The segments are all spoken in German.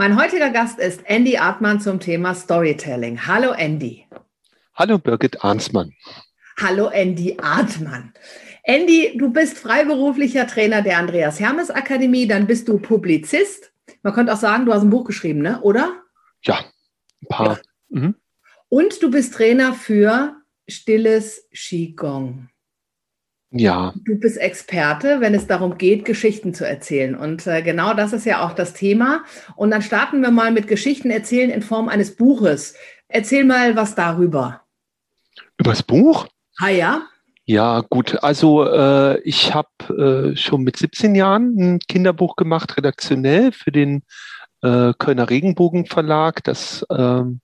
Mein heutiger Gast ist Andy Artmann zum Thema Storytelling. Hallo Andy. Hallo Birgit Arnsmann. Hallo Andy Artmann. Andy, du bist freiberuflicher Trainer der Andreas Hermes Akademie, dann bist du Publizist. Man könnte auch sagen, du hast ein Buch geschrieben, ne? oder? Ja, ein paar. Ja. Mhm. Und du bist Trainer für stilles Qigong. Ja. Du bist Experte, wenn es darum geht, Geschichten zu erzählen. Und äh, genau das ist ja auch das Thema. Und dann starten wir mal mit Geschichten erzählen in Form eines Buches. Erzähl mal was darüber. Übers Buch? Ah ja. Ja, gut. Also äh, ich habe äh, schon mit 17 Jahren ein Kinderbuch gemacht, redaktionell für den äh, Kölner Regenbogen Verlag. Das ähm,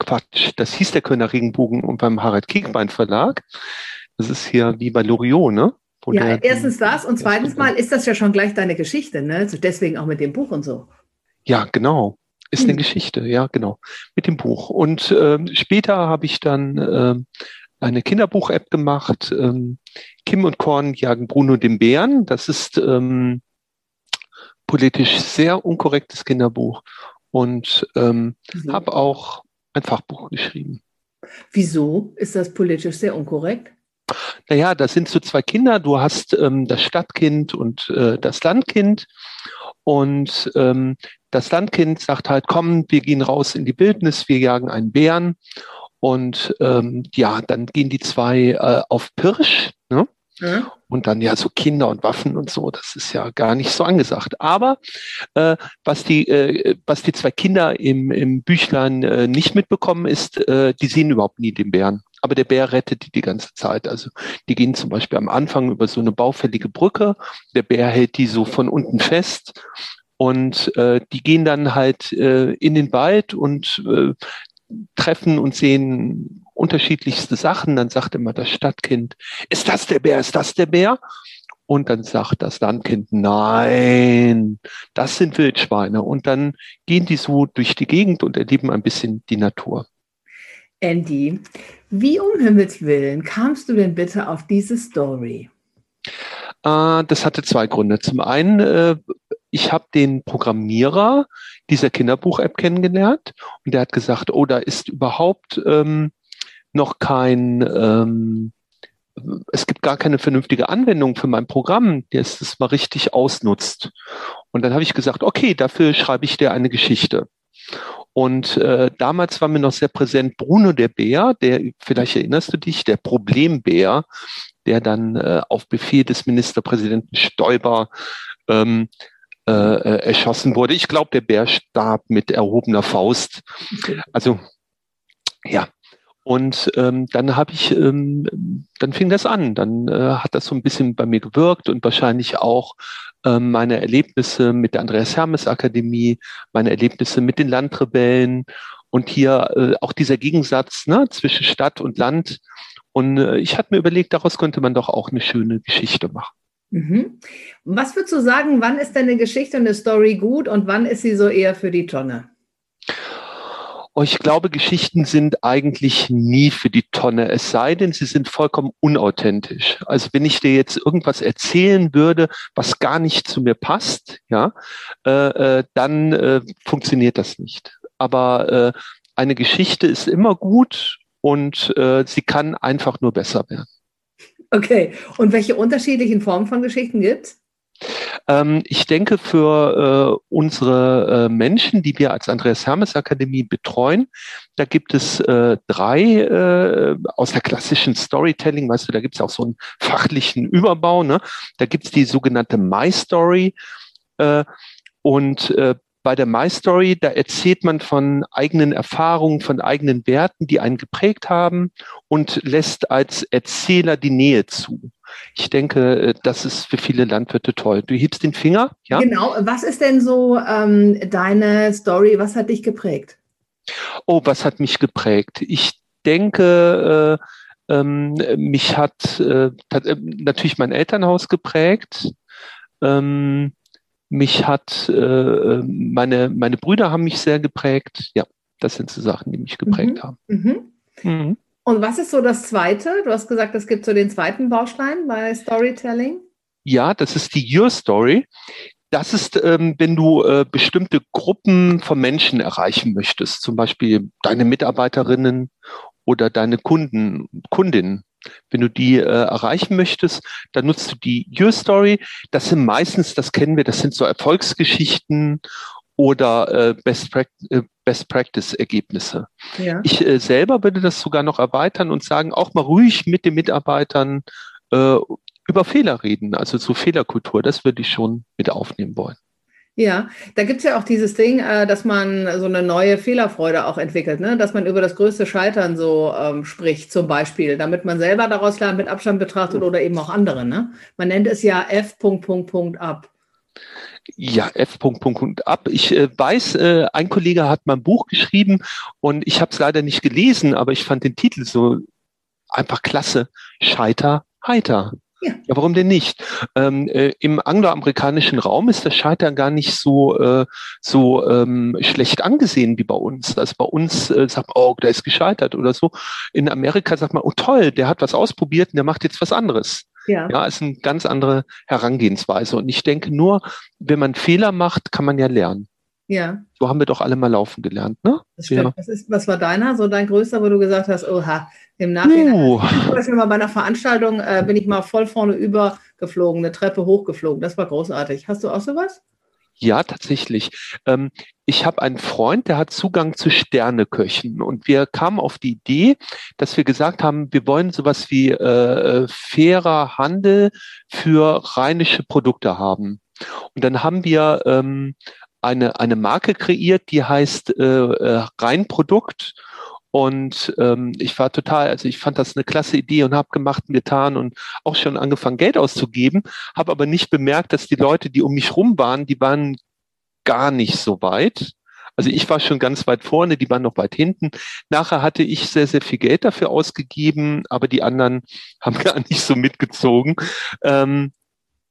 Quatsch, das hieß der Kölner Regenbogen und beim Harald Kiekbein Verlag. Das ist hier wie bei Loriot, ne? Wo ja, erstens das und zweitens mal ist das ja schon gleich deine Geschichte, ne? Also deswegen auch mit dem Buch und so. Ja, genau. Ist hm. eine Geschichte, ja, genau. Mit dem Buch. Und ähm, später habe ich dann ähm, eine Kinderbuch-App gemacht. Ähm, Kim und Korn jagen Bruno den Bären. Das ist ähm, politisch sehr unkorrektes Kinderbuch. Und ähm, mhm. habe auch ein Fachbuch geschrieben. Wieso ist das politisch sehr unkorrekt? Naja, das sind so zwei Kinder. Du hast ähm, das Stadtkind und äh, das Landkind. Und ähm, das Landkind sagt halt, komm, wir gehen raus in die Wildnis, wir jagen einen Bären. Und ähm, ja, dann gehen die zwei äh, auf Pirsch. Ne? Ja. Und dann ja so Kinder und Waffen und so, das ist ja gar nicht so angesagt. Aber äh, was die äh, was die zwei Kinder im, im Büchlein äh, nicht mitbekommen ist, äh, die sehen überhaupt nie den Bären aber der Bär rettet die die ganze Zeit. Also die gehen zum Beispiel am Anfang über so eine baufällige Brücke, der Bär hält die so von unten fest und äh, die gehen dann halt äh, in den Wald und äh, treffen und sehen unterschiedlichste Sachen. Dann sagt immer das Stadtkind, ist das der Bär, ist das der Bär? Und dann sagt das Landkind, nein, das sind Wildschweine. Und dann gehen die so durch die Gegend und erleben ein bisschen die Natur. Andy, wie um Himmels Willen kamst du denn bitte auf diese Story? Äh, das hatte zwei Gründe. Zum einen, äh, ich habe den Programmierer dieser Kinderbuch-App kennengelernt und der hat gesagt, oh, da ist überhaupt ähm, noch kein, ähm, es gibt gar keine vernünftige Anwendung für mein Programm, der es mal richtig ausnutzt. Und dann habe ich gesagt, okay, dafür schreibe ich dir eine Geschichte. Und äh, damals war mir noch sehr präsent Bruno der Bär, der, vielleicht erinnerst du dich, der Problembär, der dann äh, auf Befehl des Ministerpräsidenten Stoiber ähm, äh, äh erschossen wurde. Ich glaube, der Bär starb mit erhobener Faust. Also ja. Und ähm, dann habe ich, ähm, dann fing das an. Dann äh, hat das so ein bisschen bei mir gewirkt und wahrscheinlich auch meine Erlebnisse mit der Andreas Hermes Akademie, meine Erlebnisse mit den Landrebellen und hier äh, auch dieser Gegensatz ne, zwischen Stadt und Land. Und äh, ich hatte mir überlegt, daraus könnte man doch auch eine schöne Geschichte machen. Mhm. Was würdest du sagen, wann ist deine Geschichte und eine Story gut und wann ist sie so eher für die Tonne? Ich glaube, Geschichten sind eigentlich nie für die Tonne, es sei denn, sie sind vollkommen unauthentisch. Also wenn ich dir jetzt irgendwas erzählen würde, was gar nicht zu mir passt, ja, äh, äh, dann äh, funktioniert das nicht. Aber äh, eine Geschichte ist immer gut und äh, sie kann einfach nur besser werden. Okay, und welche unterschiedlichen Formen von Geschichten gibt's? Ähm, ich denke, für äh, unsere äh, Menschen, die wir als Andreas Hermes Akademie betreuen, da gibt es äh, drei äh, aus der klassischen Storytelling, weißt du, da gibt es auch so einen fachlichen Überbau. Ne? Da gibt es die sogenannte My Story. Äh, und äh, bei der My Story, da erzählt man von eigenen Erfahrungen, von eigenen Werten, die einen geprägt haben und lässt als Erzähler die Nähe zu. Ich denke, äh, das ist für viele Landwirte toll. Du hebst den Finger, ja? Genau. Was ist denn so ähm, deine Story? Was hat dich geprägt? Oh, was hat mich geprägt? Ich denke, äh, ähm, mich hat äh, äh natürlich mein Elternhaus geprägt. Ähm, mich hat äh, meine meine Brüder haben mich sehr geprägt. Ja, das sind so Sachen, die mich geprägt mhm. haben. Mhm. Mhm. Und was ist so das Zweite? Du hast gesagt, es gibt so den zweiten Baustein bei Storytelling. Ja, das ist die Your Story. Das ist, ähm, wenn du äh, bestimmte Gruppen von Menschen erreichen möchtest, zum Beispiel deine Mitarbeiterinnen oder deine Kunden, Kundinnen. Wenn du die äh, erreichen möchtest, dann nutzt du die Your Story. Das sind meistens, das kennen wir, das sind so Erfolgsgeschichten oder äh, Best, Practice, äh, Best Practice Ergebnisse. Ja. Ich äh, selber würde das sogar noch erweitern und sagen, auch mal ruhig mit den Mitarbeitern äh, über Fehler reden, also so Fehlerkultur, das würde ich schon mit aufnehmen wollen. Ja, da gibt's ja auch dieses Ding, äh, dass man so eine neue Fehlerfreude auch entwickelt, ne? dass man über das größte Scheitern so ähm, spricht, zum Beispiel, damit man selber daraus lernt, mit Abstand betrachtet oder eben auch andere. Ne? Man nennt es ja F. Punkt, Punkt, Punkt ab. Ja, F. Punkt, Punkt, Punkt ab. Ich äh, weiß, äh, ein Kollege hat mal ein Buch geschrieben und ich habe es leider nicht gelesen, aber ich fand den Titel so einfach klasse. Scheiter heiter. Ja. ja, warum denn nicht? Ähm, äh, Im angloamerikanischen Raum ist das Scheitern gar nicht so, äh, so ähm, schlecht angesehen wie bei uns. Also bei uns äh, sagt man, oh, der ist gescheitert oder so. In Amerika sagt man, oh toll, der hat was ausprobiert und der macht jetzt was anderes. Ja. ja, ist eine ganz andere Herangehensweise. Und ich denke nur, wenn man Fehler macht, kann man ja lernen. Ja. So haben wir doch alle mal laufen gelernt, ne? Das stimmt. Ja. Was, ist, was war deiner, so dein größter, wo du gesagt hast, oha, im Nachhinein. Uh. Zum mal bei einer Veranstaltung äh, bin ich mal voll vorne übergeflogen, eine Treppe hochgeflogen. Das war großartig. Hast du auch sowas? Ja, tatsächlich. Ähm, ich habe einen Freund, der hat Zugang zu Sterneköchen und wir kamen auf die Idee, dass wir gesagt haben, wir wollen sowas wie äh, fairer Handel für rheinische Produkte haben. Und dann haben wir ähm, eine, eine Marke kreiert, die heißt äh, äh, Rheinprodukt. Und ähm, ich war total, also ich fand das eine klasse Idee und habe gemacht und getan und auch schon angefangen, Geld auszugeben, habe aber nicht bemerkt, dass die Leute, die um mich rum waren, die waren gar nicht so weit. Also ich war schon ganz weit vorne, die waren noch weit hinten. Nachher hatte ich sehr, sehr viel Geld dafür ausgegeben, aber die anderen haben gar nicht so mitgezogen. Ähm,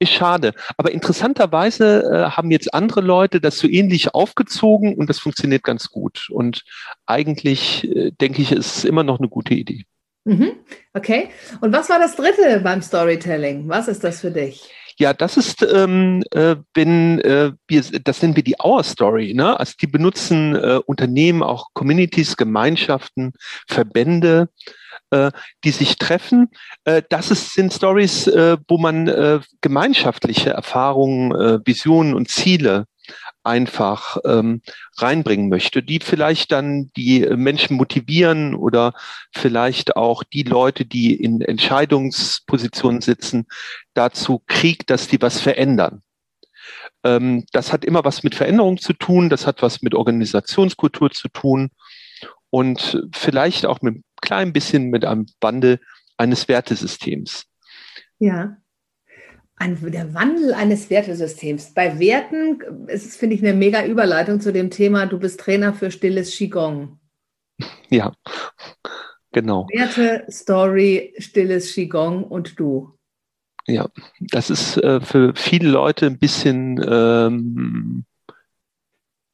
ist schade. Aber interessanterweise äh, haben jetzt andere Leute das so ähnlich aufgezogen und das funktioniert ganz gut. Und eigentlich äh, denke ich, ist es immer noch eine gute Idee. Mhm. Okay. Und was war das dritte beim Storytelling? Was ist das für dich? Ja, das ist, ähm, äh, wenn äh, wir, das nennen wir die Our Story. Ne? Also die benutzen äh, Unternehmen, auch Communities, Gemeinschaften, Verbände, äh, die sich treffen. Äh, das ist, sind Stories, äh, wo man äh, gemeinschaftliche Erfahrungen, äh, Visionen und Ziele einfach ähm, reinbringen möchte, die vielleicht dann die Menschen motivieren oder vielleicht auch die Leute, die in Entscheidungspositionen sitzen, dazu kriegt, dass die was verändern. Ähm, das hat immer was mit Veränderung zu tun, das hat was mit Organisationskultur zu tun und vielleicht auch mit klein bisschen mit einem Wandel eines Wertesystems. Ja. Ein, der Wandel eines Wertesystems. Bei Werten ist es, finde ich, eine mega Überleitung zu dem Thema, du bist Trainer für stilles Qigong. Ja, genau. Werte, Story, stilles Qigong und du. Ja, das ist äh, für viele Leute ein bisschen, ähm,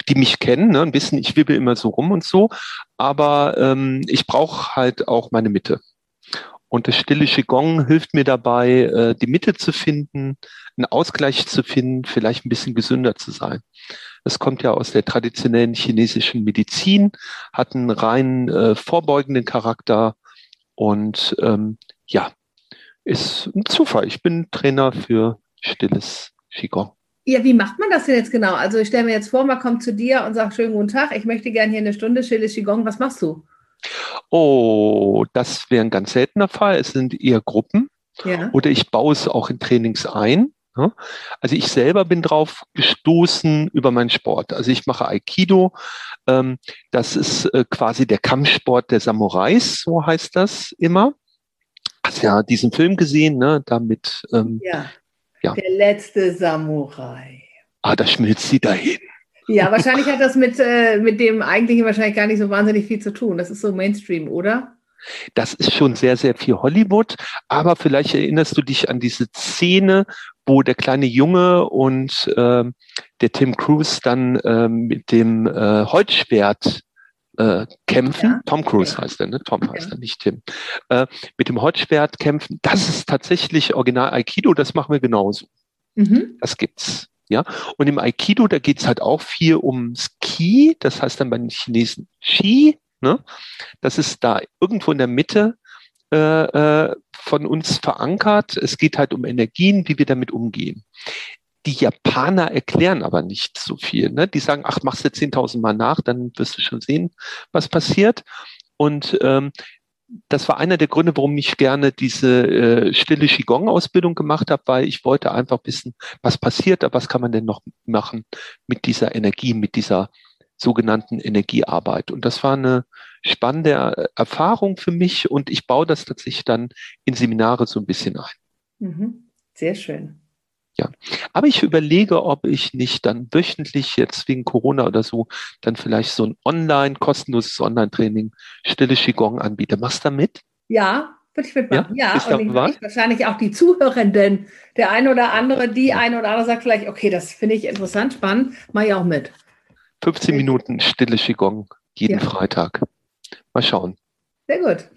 die mich kennen, ne, ein bisschen, ich wibbel immer so rum und so, aber ähm, ich brauche halt auch meine Mitte. Und das stille Qigong hilft mir dabei, äh, die Mitte zu finden, einen Ausgleich zu finden, vielleicht ein bisschen gesünder zu sein. Das kommt ja aus der traditionellen chinesischen Medizin, hat einen rein äh, vorbeugenden Charakter und ähm, ja, ist ein Zufall. Ich bin Trainer für stilles Qigong. Ja, wie macht man das denn jetzt genau? Also ich stelle mir jetzt vor, man kommt zu dir und sagt, schönen guten Tag, ich möchte gerne hier eine Stunde stilles Qigong. Was machst du? Oh, das wäre ein ganz seltener Fall. Es sind eher Gruppen. Ja. Oder ich baue es auch in Trainings ein. Also ich selber bin drauf gestoßen über meinen Sport. Also ich mache Aikido. Ähm, das ist äh, quasi der Kampfsport der Samurais, so heißt das immer hast ja diesen Film gesehen, ne? Damit. Ähm, ja. Ja. Der letzte Samurai. Ah, da schmilzt sie dahin. Ja, wahrscheinlich hat das mit, äh, mit dem eigentlichen wahrscheinlich gar nicht so wahnsinnig viel zu tun. Das ist so Mainstream, oder? Das ist schon sehr, sehr viel Hollywood, aber vielleicht erinnerst du dich an diese Szene, wo der kleine Junge und äh, der Tim Cruise dann äh, mit dem äh, Holzschwert äh, kämpfen. Ja. Tom Cruise ja. heißt er, ne? Tom heißt er, nicht Tim. Äh, mit dem Holzschwert kämpfen. Das ist tatsächlich Original Aikido, das machen wir genauso. Mhm. Das gibt's. Ja, und im Aikido, da geht's halt auch viel ums Ki, das heißt dann bei den Chinesen Chi, ne? Das ist da irgendwo in der Mitte äh, äh, von uns verankert. Es geht halt um Energien, wie wir damit umgehen. Die Japaner erklären aber nicht so viel. Ne? Die sagen, ach, machst du 10.000 Mal nach, dann wirst du schon sehen, was passiert. Und ähm, das war einer der Gründe, warum ich gerne diese äh, stille Qigong-Ausbildung gemacht habe, weil ich wollte einfach wissen, was passiert, aber was kann man denn noch machen mit dieser Energie, mit dieser sogenannten Energiearbeit. Und das war eine spannende Erfahrung für mich und ich baue das tatsächlich dann in Seminare so ein bisschen ein. Mhm. Sehr schön. Ja, aber ich überlege, ob ich nicht dann wöchentlich jetzt wegen Corona oder so dann vielleicht so ein online, kostenloses Online-Training Stille Qigong anbiete. Machst du da mit? Ja, würde ich mitmachen. Ja, ja und ich, ich wahrscheinlich auch die Zuhörenden, der eine oder andere, die eine oder andere sagt vielleicht, okay, das finde ich interessant, spannend, mache ich auch mit. 15 Minuten Stille Qigong jeden ja. Freitag. Mal schauen. Sehr gut.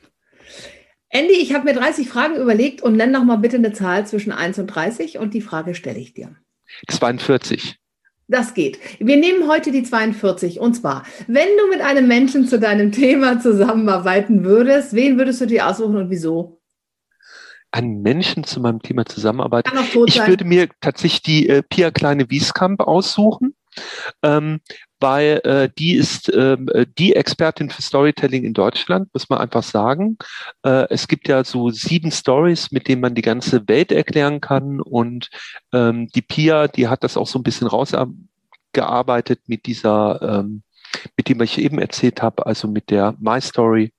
Andy, ich habe mir 30 Fragen überlegt und nenn noch mal bitte eine Zahl zwischen 1 und 30 und die Frage stelle ich dir. 42. Das geht. Wir nehmen heute die 42 und zwar, wenn du mit einem Menschen zu deinem Thema zusammenarbeiten würdest, wen würdest du dir aussuchen und wieso? Einen Menschen zu meinem Thema zusammenarbeiten. Kann auch tot ich sein. würde mir tatsächlich die äh, Pia Kleine Wieskamp aussuchen, ähm, weil äh, die ist ähm, äh, die Expertin für Storytelling in Deutschland, muss man einfach sagen. Äh, es gibt ja so sieben Stories, mit denen man die ganze Welt erklären kann und ähm, die Pia, die hat das auch so ein bisschen rausgearbeitet mit dieser, ähm, mit dem ich eben erzählt habe, also mit der My Story,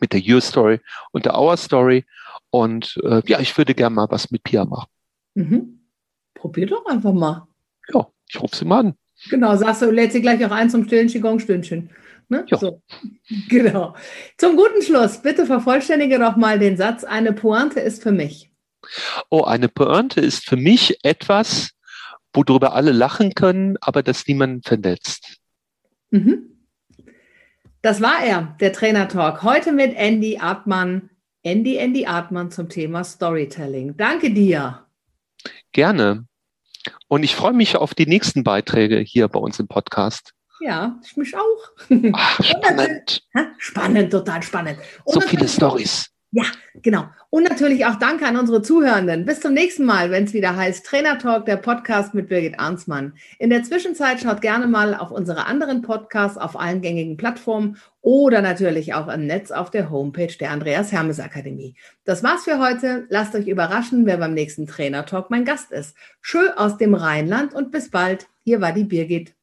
mit der Your Story und der Our Story. Und äh, ja, ich würde gerne mal was mit Pia machen. Mhm. Probier doch einfach mal. Ja, ich rufe sie mal an. Genau, sagst du, lädt sie gleich auch ein zum stillen Qigong-Stündchen. Ne? So. Genau. Zum guten Schluss, bitte vervollständige doch mal den Satz, eine Pointe ist für mich. Oh, eine Pointe ist für mich etwas, worüber alle lachen können, aber das niemanden verletzt. Mhm. Das war er, der Trainer Talk. Heute mit Andy Artmann. Andy, Andy Artmann zum Thema Storytelling. Danke dir. Gerne. Und ich freue mich auf die nächsten Beiträge hier bei uns im Podcast. Ja, ich mich auch. Ach, spannend. Spannend, total spannend. Und so viele Stories. Ja, genau. Und natürlich auch danke an unsere Zuhörenden. Bis zum nächsten Mal, wenn es wieder heißt Trainer Talk, der Podcast mit Birgit Arnsmann. In der Zwischenzeit schaut gerne mal auf unsere anderen Podcasts auf allen gängigen Plattformen oder natürlich auch im Netz auf der Homepage der Andreas Hermes Akademie. Das war's für heute. Lasst euch überraschen, wer beim nächsten Trainer Talk mein Gast ist. Schön aus dem Rheinland und bis bald. Hier war die Birgit.